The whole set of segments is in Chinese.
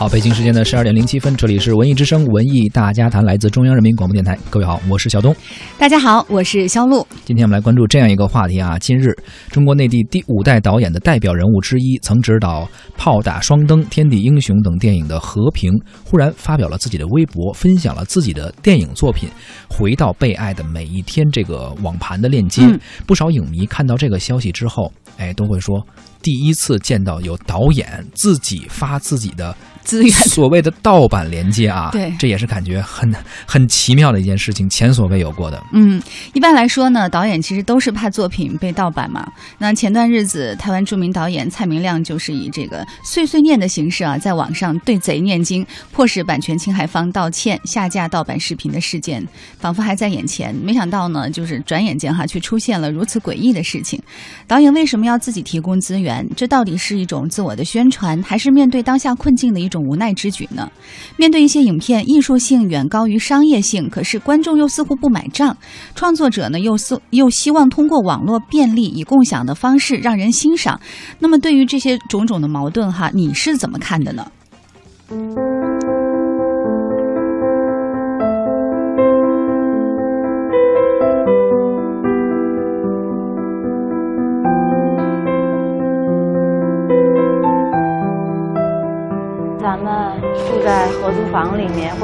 好，北京时间的十二点零七分，这里是文艺之声文艺大家谈，来自中央人民广播电台。各位好，我是小东。大家好，我是肖璐。今天我们来关注这样一个话题啊。近日，中国内地第五代导演的代表人物之一，曾执导《炮打双灯》《天地英雄》等电影的和平，忽然发表了自己的微博，分享了自己的电影作品《回到被爱的每一天》这个网盘的链接。嗯不少影迷看到这个消息之后，哎，都会说，第一次见到有导演自己发自己的资源所谓的盗版连接啊，对这也是感觉很很奇妙的一件事情，前所未有过的。嗯，一般来说呢，导演其实都是怕作品被盗版嘛。那前段日子，台湾著名导演蔡明亮就是以这个碎碎念的形式啊，在网上对贼念经，迫使版权侵害方道歉、下架盗版视频的事件，仿佛还在眼前。没想到呢，就是转眼间哈，却出现了如此诡异的事情。导演为什么要自己提供资源？这到底是一种自我的宣传，还是面对当下困境的一种无奈之举呢？面对一些影片艺术性远高于商业性，可是观众又似乎不买账，创作者呢又似又希望通过网络便利以共享的方式让人欣赏。那么对于这些种种的矛盾哈，你是怎么看的呢？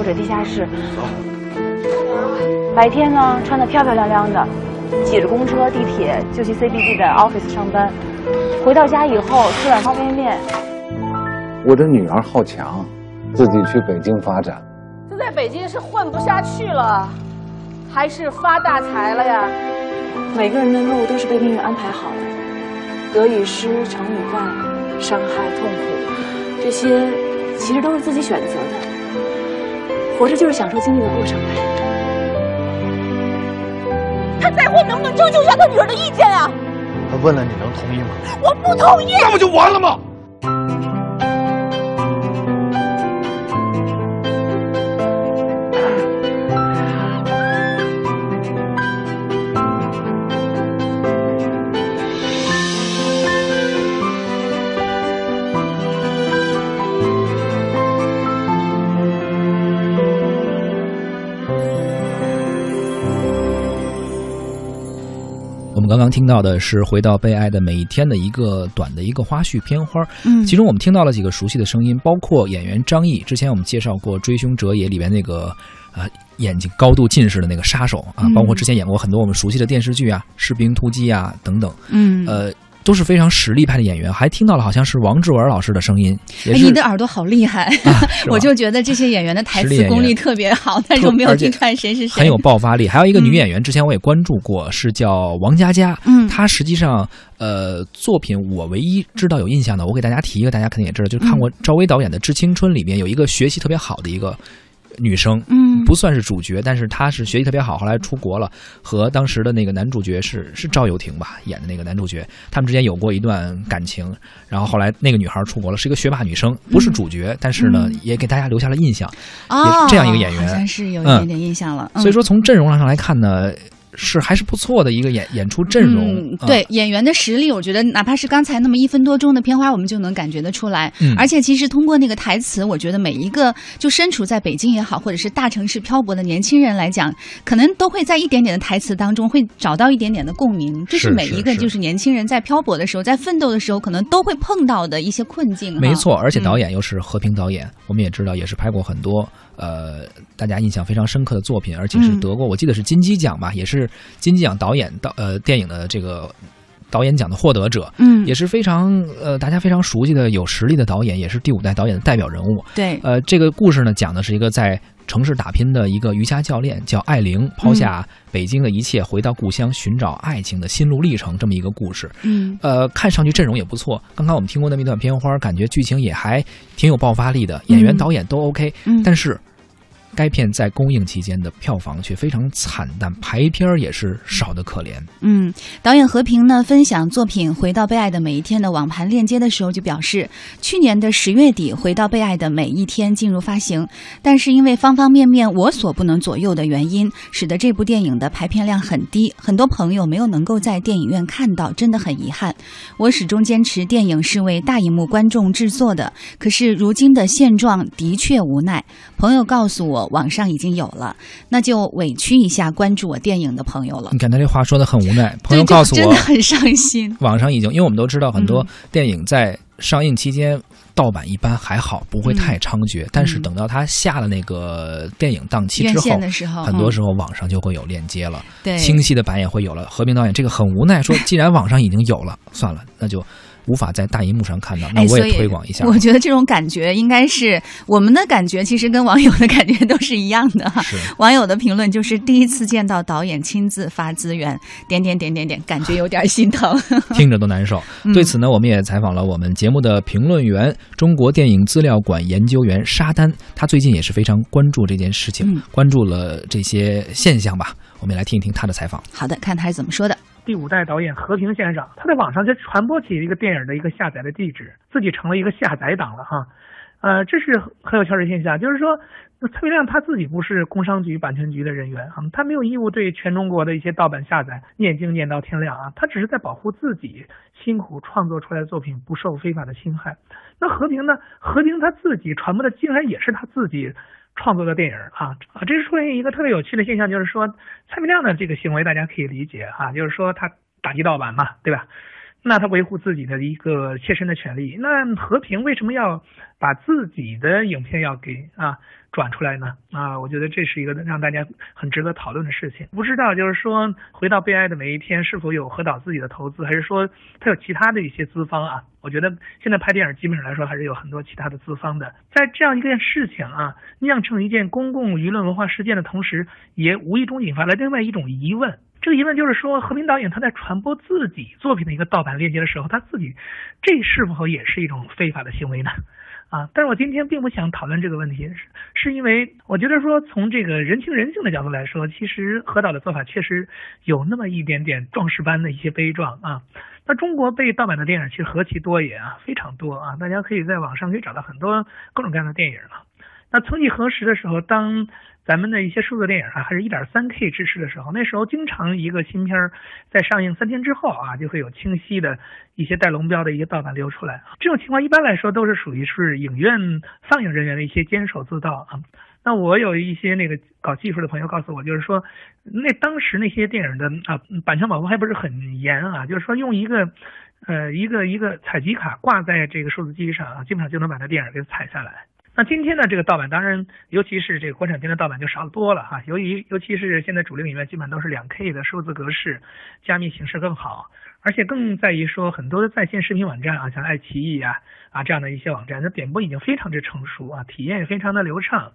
者地下室，白天呢穿得漂漂亮亮的，挤着公车、地铁就去 CBD 的 office 上班，回到家以后吃碗方便面，我的女儿好强，自己去北京发展。这在北京是混不下去了，还是发大财了呀？每个人的路都是被命运安排好的，得与失、成与败、伤害、痛苦，这些其实都是自己选择的。活着就是享受经历的过程呗。他在乎能不能征求一下他女儿的意见啊？他问了你能同意吗？我不同意。那不就完了吗？刚刚听到的是《回到被爱的每一天》的一个短的一个花絮片花，嗯。其中我们听到了几个熟悉的声音，包括演员张译，之前我们介绍过《追凶者也》里边那个呃眼睛高度近视的那个杀手啊，嗯。包括之前演过很多我们熟悉的电视剧啊，《士兵突击》啊等等，嗯，呃。都是非常实力派的演员，还听到了好像是王志文老师的声音，哎，你的耳朵好厉害，我就觉得这些演员的台词功力特别好，但是我没有听出来谁是谁。很有爆发力。还有一个女嗯演员，之前我也关注过，是叫王佳佳。嗯她实际上呃作品我唯一知道有印象的，我给大家提一个，大家肯定也知道，就是看过赵薇导演的《致青春》里面有一个学习特别好的一个女生。嗯不算是主角，但是她是学习特别好，后来出国了，和当时的那个男主角是是赵又廷吧演的那个男主角，他们之间有过一段感情，然后后来那个女孩出国了，是一个学霸女生，不是主角，但是呢嗯也给大家留下了印象。哦也是这样一个演员好像是有一嗯点点印象了。嗯所以说从阵容上来看呢，是还是不错的一个演演出阵容。对、演员的实力，我觉得哪怕是刚才那么一分多钟的片花，我们就能感觉得出来。嗯而且其实通过那个台词，我觉得每一个就身处在北京也好，或者是大城市漂泊的年轻人来讲，可能都会在一点点的台词当中会找到一点点的共鸣。这是每一个就是年轻人在漂泊的时候，在奋斗的时候，可能都会碰到的一些困境。没错，而且导演、演又是和平导演，我们也知道也是拍过很多呃大家印象非常深刻的作品，而且是嗯得过、我记得是金鸡奖吧，也是金鸡奖导演导呃电影的这个导演奖的获得者。嗯，也是非常呃，大家非常熟悉的有实力的导演，也是第五代导演的代表人物。对，呃，这个故事呢，讲的是一个在城市打拼的一个瑜伽教练，叫艾玲，抛下北京的一切，回到故乡寻找爱情的心路历程，这么一个故事。嗯呃，看上去阵容也不错。刚刚我们听过那么一段片花，感觉剧情也还挺有爆发力的，演员、嗯导演都 OK，嗯，但是该片在公映期间的票房却非常惨淡，排片儿也是少得可怜。嗯，导演和平呢分享作品《回到被爱的每一天》的网盘链接的时候就表示，去年的十月底，《回到被爱的每一天》进入发行，但是因为方方面面我所不能左右的原因，使得这部电影的排片量很低，很多朋友没有能够在电影院看到，真的很遗憾。我始终坚持电影是为大荧幕观众制作的，可是如今的现状的确无奈。朋友告诉我，网上已经有了，那就委屈一下关注我电影的朋友了你。看他这话说的很无奈。朋友告诉我真的，很伤心。网上已经，因为我们都知道很多嗯电影在上映期间。盗版一般还好，不会太猖獗。但是等到他下了那个电影档期之后，很多时候网上就会有链接了，对清晰的版也会有了。和平导演这个很无奈，说既然网上已经有了，算了，那就无法在大荧幕上看到，那哎，我也推广一下。我觉得这种感觉应该是我们的感觉，其实跟网友的感觉都是一样的网友的评论就是第一次见到导演亲自发资源，点点点点点，感觉有点心疼。听着都难受。嗯 对此呢，我们也采访了我们节目的评论员、中国电影资料馆研究员沙丹，他最近也是非常关注这件事情，嗯关注了这些现象吧。我们也来听一听他的采访。好的，看他是怎么说的。第五代导演和平先生，他在网上就传播起一个电影的一个下载的地址，自己成了一个下载党了哈。呃，这是很有趣的现象，就是说，蔡明亮他自己不是工商局版权局的人员啊，他没有义务对全中国的一些盗版下载念经念到天亮啊，他只是在保护自己辛苦创作出来的作品不受非法的侵害。那和平呢？和平他自己传播的竟然也是他自己创作的电影啊啊！这是出现一个特别有趣的现象，就是说蔡明亮的这个行为大家可以理解啊，就是说他打击盗版嘛，对吧？那他维护自己的一个切身的权利。那和平为什么要把自己的影片要给啊转出来呢？啊，我觉得这是一个让大家很值得讨论的事情。不知道就是说，回到被爱的每一天是否有何导自己的投资，还是说他有其他的一些资方啊？我觉得现在拍电影基本上来说还是有很多其他的资方的。在这样一件事情啊酿成一件公共舆论文化事件的同时，也无意中引发了另外一种疑问。这个疑问就是说，和平导演他在传播自己作品的一个盗版链接的时候，他自己这是否也是一种非法的行为呢？啊，但是我今天并不想讨论这个问题，是是因为我觉得说从这个人情人性的角度来说，其实何导的做法确实有那么一点点壮士般的一些悲壮啊。那中国被盗版的电影其实何其多也啊，非常多啊，大家可以在网上可以找到很多各种各样的电影啊。那曾几何时的时候，当咱们的一些数字电影啊，还是一点三 K 支持的时候，那时候经常一个新片儿在上映三天之后啊，就会有清晰的一些带龙标的一个盗版流出来。这种情况一般来说都是属于是影院放映人员的一些监守自盗啊。那我有一些那个搞技术的朋友告诉我，就是说，那当时那些电影的啊版权保护还不是很严啊，就是说用一个呃一个一个采集卡挂在这个数字机上啊，基本上就能把那电影给采下来。那今天呢，这个盗版当然，尤其是这个国产片的盗版就少多了哈。由于尤其是现在主流影院基本都是两 K 的数字格式，加密形式更好，而且更在于说很多的在线视频网站啊，像爱奇艺啊啊这样的一些网站，它点播已经非常之成熟啊，体验也非常的流畅。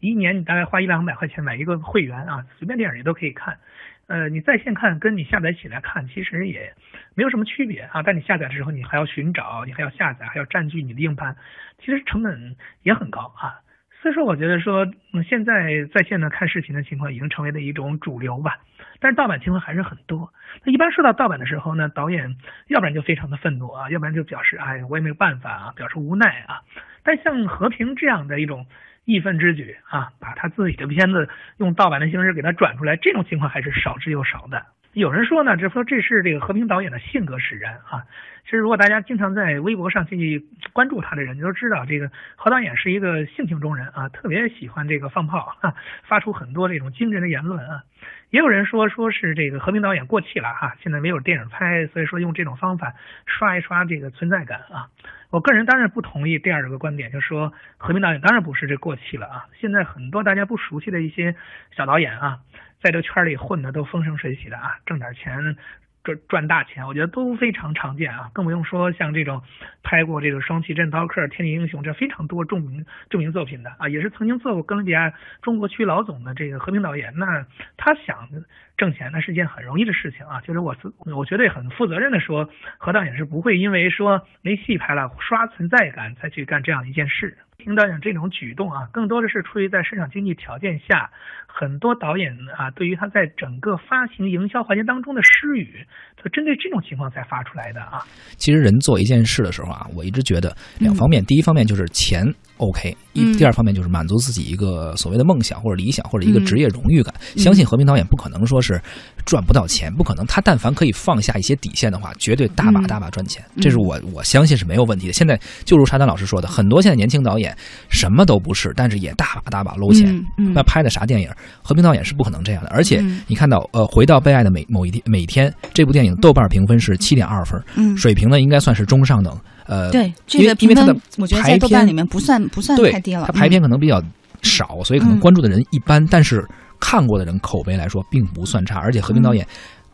一年你大概花一两百块钱买一个会员啊，随便电影你都可以看。呃，你在线看跟你下载起来看其实也没有什么区别啊。但你下载的时候，你还要寻找，你还要下载，还要占据你的硬盘，其实成本也很高啊。所以说，我觉得说，嗯，现在在线的看视频的情况已经成为了一种主流吧。但是盗版情况还是很多。那一般说到盗版的时候呢，导演要不然就非常的愤怒啊，要不然就表示哎，我也没有办法啊，表示无奈啊。但像和平这样的一种义愤之举啊，把他自己的片子用盗版的形式给他转出来，这种情况还是少之又少的。有人说呢，这说这是这个和平导演的性格使然啊。其实如果大家经常在微博上进去关注他的人，你都知道这个何导演是一个性情中人啊，特别喜欢这个放炮，啊、发出很多这种惊人的言论啊。也有人说说是这个和平导演过气了哈、现在没有电影拍，所以说用这种方法刷一刷这个存在感啊。我个人当然不同意第二个观点，就说和平导演当然不是这过气了啊。现在很多大家不熟悉的一些小导演啊，在这圈里混的都风生水起的啊，挣点钱。赚赚大钱，我觉得都非常常见啊，更不用说像这种拍过这个《双旗镇刀客》《天地英雄》这非常多著名著名作品的啊，也是曾经做过哥伦比亚中国区老总的这个和平导演。那他想挣钱那是一件很容易的事情啊。就是我我绝对很负责任的说，何导演是不会因为说没戏拍了刷存在感才去干这样一件事。听导演这种举动啊，更多的是出于在市场经济条件下，很多导演啊，对于他在整个发行营销环节当中的失语，就针对这种情况才发出来的啊。其实人做一件事的时候啊，我一直觉得两方面，第一方面就是钱 OK，一第二方面就是满足自己一个所谓的梦想或者理想或者一个职业荣誉感。相信和平导演不可能说是赚不到钱，不可能，他但凡可以放下一些底线的话，绝对大把大把赚钱。这是我我相信是没有问题的。现在就如沙丹老师说的，很多现在年轻导演。什么都不是，但是也大把大把搂钱。那拍的啥电影？和平导演是不可能这样的。而且你看到，呃，回到被爱的每某一天，每天这部电影豆瓣评分是七点二分，水平呢应该算是中上等。呃，对，这个因为它的我觉得在豆瓣里面不算不算太低了。它排片可能比较少，所以可能关注的人一般，但是看过的人口碑来说并不算差。而且和平导演。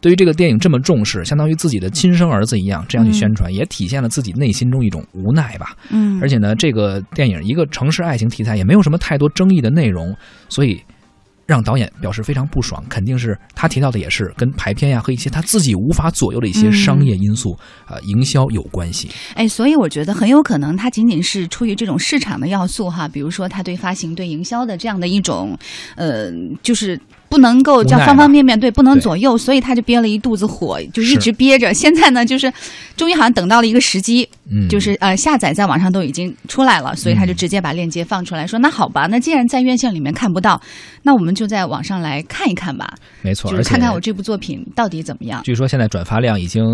对于这个电影这么重视，相当于自己的亲生儿子一样，这样去宣传，也体现了自己内心中一种无奈吧。嗯，而且呢，这个电影一个城市爱情题材，也没有什么太多争议的内容，所以。让导演表示非常不爽，肯定是他提到的也是跟排片呀和一些他自己无法左右的一些商业因素，呃，营销有关系。哎，所以我觉得很有可能他仅仅是出于这种市场的要素哈，比如说他对发行、对营销的这样的一种，呃，就是不能够叫方方面面对，不能左右，所以他就憋了一肚子火，就一直憋着。现在呢，就是终于好像等到了一个时机，嗯就是呃下载在网上都已经出来了，所以他就直接把链接放出来说，那好吧，那既然在院线里面看不到，那我们就在网上来看一看吧，没错，就是看看我这部作品到底怎么样。据说现在转发量已经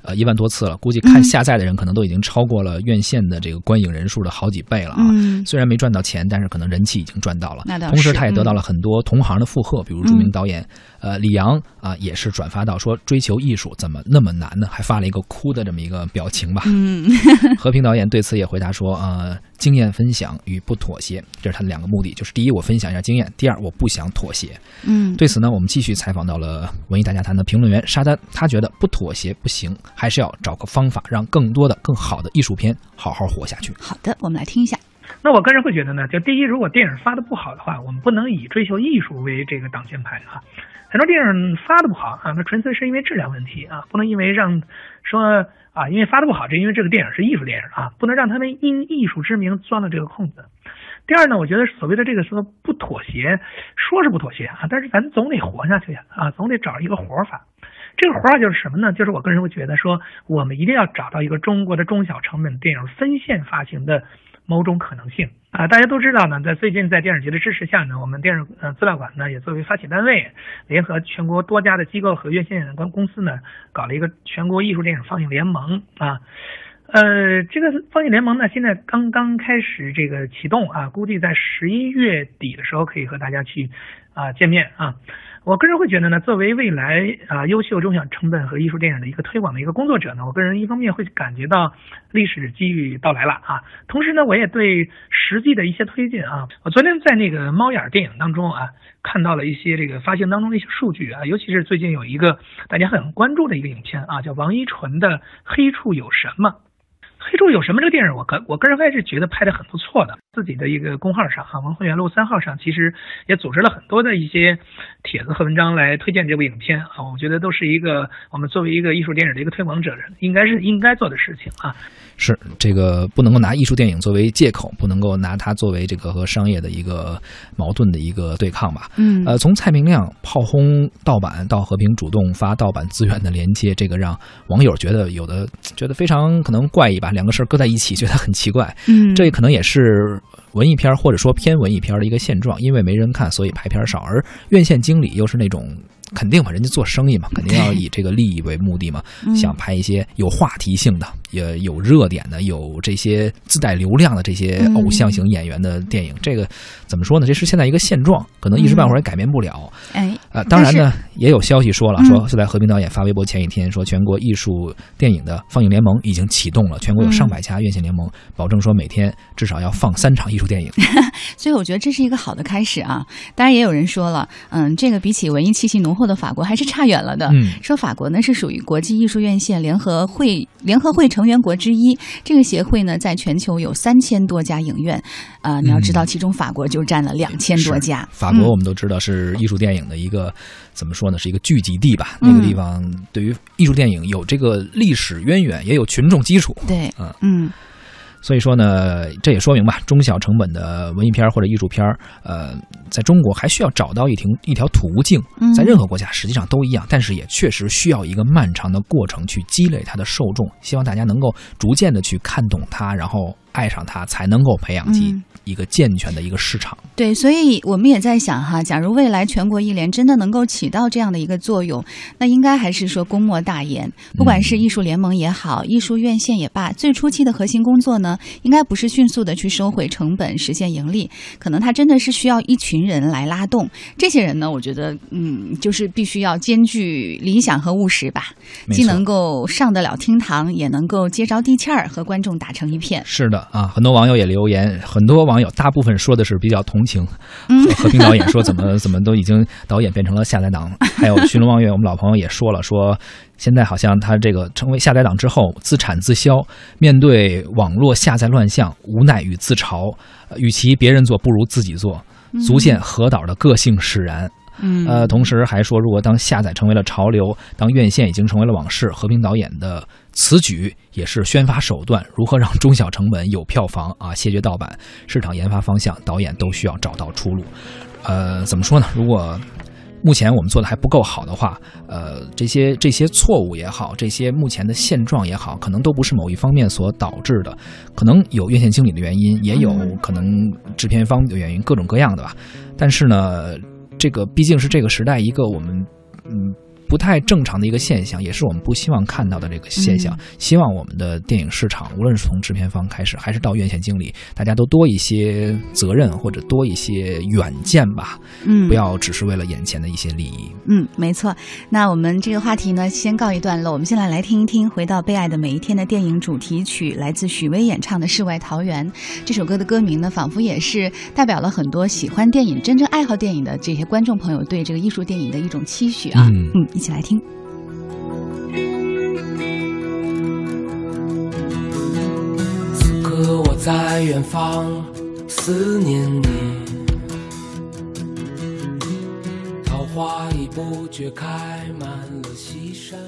呃一万多次了，估计看下载的人可能都已经超过了院线的这个观影人数的好几倍了啊。虽然没赚到钱，但是可能人气已经赚到了。那同时，他也得到了很多同行的附和，比如著名导演呃李阳啊，也是转发到说追求艺术怎么那么难呢？还发了一个哭的这么一个表情吧。嗯，和平导演对此也回答说呃。经验分享与不妥协，这是他的两个目的。就是第一，我分享一下经验；第二，我不想妥协。嗯，对此呢，我们继续采访到了文艺大家谈的评论员沙丹，他觉得不妥协不行，还是要找个方法，让更多的、更好的艺术片好好活下去。好的，我们来听一下。那我个人会觉得呢，就第一，如果电影发的不好的话，我们不能以追求艺术为这个挡箭牌啊。很多电影发的不好啊，那纯粹是因为质量问题啊，不能因为让说。啊，因为发的不好，这因为这个电影是艺术电影啊，不能让他们因艺术之名钻了这个空子。第二呢，我觉得所谓的这个说不妥协，说是不妥协啊，但是咱总得活下去呀，啊，总得找一个活法。这个活法就是什么呢？就是我个人会觉得说，我们一定要找到一个中国的中小成本电影分线发行的。某种可能性啊，大家都知道呢，在最近在电影节的支持下呢，我们电视呃资料馆呢也作为发起单位，联合全国多家的机构和院线公公司呢，搞了一个全国艺术电影放映联盟啊，呃，这个放映联盟呢现在刚刚开始这个启动啊，估计在十一月底的时候可以和大家去啊见面啊。我个人会觉得呢，作为未来啊优秀中小成本和艺术电影的一个推广的一个工作者呢，我个人一方面会感觉到历史机遇到来了啊，同时呢，我也对实际的一些推进啊，我昨天在那个猫眼电影当中啊，看到了一些这个发行当中的一些数据啊，尤其是最近有一个大家很关注的一个影片啊，叫王一纯的《黑处有什么》。黑处有什么？这个电影我个我个人还是觉得拍的很不错的。自己的一个公号上哈，文汇园路三号上，其实也组织了很多的一些帖子和文章来推荐这部影片啊。我觉得都是一个我们作为一个艺术电影的一个推广者，应该是应该做的事情啊。是这个不能够拿艺术电影作为借口，不能够拿它作为这个和商业的一个矛盾的一个对抗吧？嗯，呃，从蔡明亮炮轰盗版到和平主动发盗版资源的连接，这个让网友觉得有的觉得非常可能怪异吧？两个事儿搁在一起，觉得很奇怪。嗯，这可能也是文艺片或者说偏文艺片的一个现状，因为没人看，所以排片少，而院线经理又是那种。肯定嘛，人家做生意嘛，肯定要以这个利益为目的嘛，想拍一些有话题性的、也有热点的、有这些自带流量的这些偶像型演员的电影。这个怎么说呢？这是现在一个现状，可能一时半会儿也改变不了。哎，呃，当然呢，也有消息说了，说就在何冰导演发微博前一天说，全国艺术电影的放映联盟已经启动了，全国有上百家院线联盟，保证说每天至少要放三场艺术电影。所以我觉得这是一个好的开始啊。当然也有人说了，嗯，这个比起文艺气息浓。厚的法国还是差远了的。嗯说法国呢是属于国际艺术院线联合会联合会成成员国之一。这个协会呢，在全球有三千多家影院，啊，你要知道，其中法国就占了两千多家。嗯法国我们都知道是艺术电影的一个，怎么说呢，是一个聚集地吧？那个地方对于艺术电影有这个历史渊源，也有群众基础。对，嗯嗯。所以说呢，这也说明吧，中小成本的文艺片或者艺术片，呃，在中国还需要找到一条一条途径，在任何国家实际上都一样，但是也确实需要一个漫长的过程去积累它的受众。希望大家能够逐渐的去看懂它，然后爱上它，才能够培养起一个健全的一个市场。对，所以我们也在想哈，假如未来全国艺联真的能够起到这样的一个作用，那应该还是说公莫大言，不管是艺术联盟也好，艺术院线也罢，最初期的核心工作呢，应该不是迅速的去收回成本，实现盈利，可能它真的是需要一群人来拉动。这些人呢，我觉得，嗯，就是必须要兼具理想和务实吧，既能够上得了厅堂，也能够接着地气儿，和观众打成一片。是的啊，很多网友也留言，很多网友大部分说的是比较同情。和平导演说怎么 怎么都已经导演变成了下载党，还有寻龙望月，我们老朋友也说了，说现在好像他这个成为下载党之后自产自销，面对网络下载乱象，无奈与自嘲，与其别人做不如自己做，足见何导的个性使然。嗯，呃，同时还说，如果当下载成为了潮流，当院线已经成为了往事，和平导演的此举也是宣发手段。如何让中小成本有票房啊，谢绝盗版，市场研发方向，导演都需要找到出路。呃，怎么说呢？如果目前我们做的还不够好的话，呃，这些这些错误也好，这些目前的现状也好，可能都不是某一方面所导致的，可能有院线经理的原因，也有可能制片方的原因，各种各样的吧。但是呢。这个毕竟是这个时代一个我们嗯不太正常的一个现象，也是我们不希望看到的这个现象。希望我们的电影市场，无论是从制片方开始，还是到院线经理，大家都多一些责任或者多一些远见吧。嗯，不要只是为了眼前的一些利益。嗯，没错。那我们这个话题呢，先告一段落。我们先来来听一听《回到被爱的每一天》的电影主题曲，来自许巍演唱的《世外桃源》。这首歌的歌名呢，仿佛也是代表了很多喜欢电影、真正爱好电影的这些观众朋友对这个艺术电影的一种期许啊。嗯嗯，一起来听。此刻我在远方思念你，桃花已不觉开满了西山。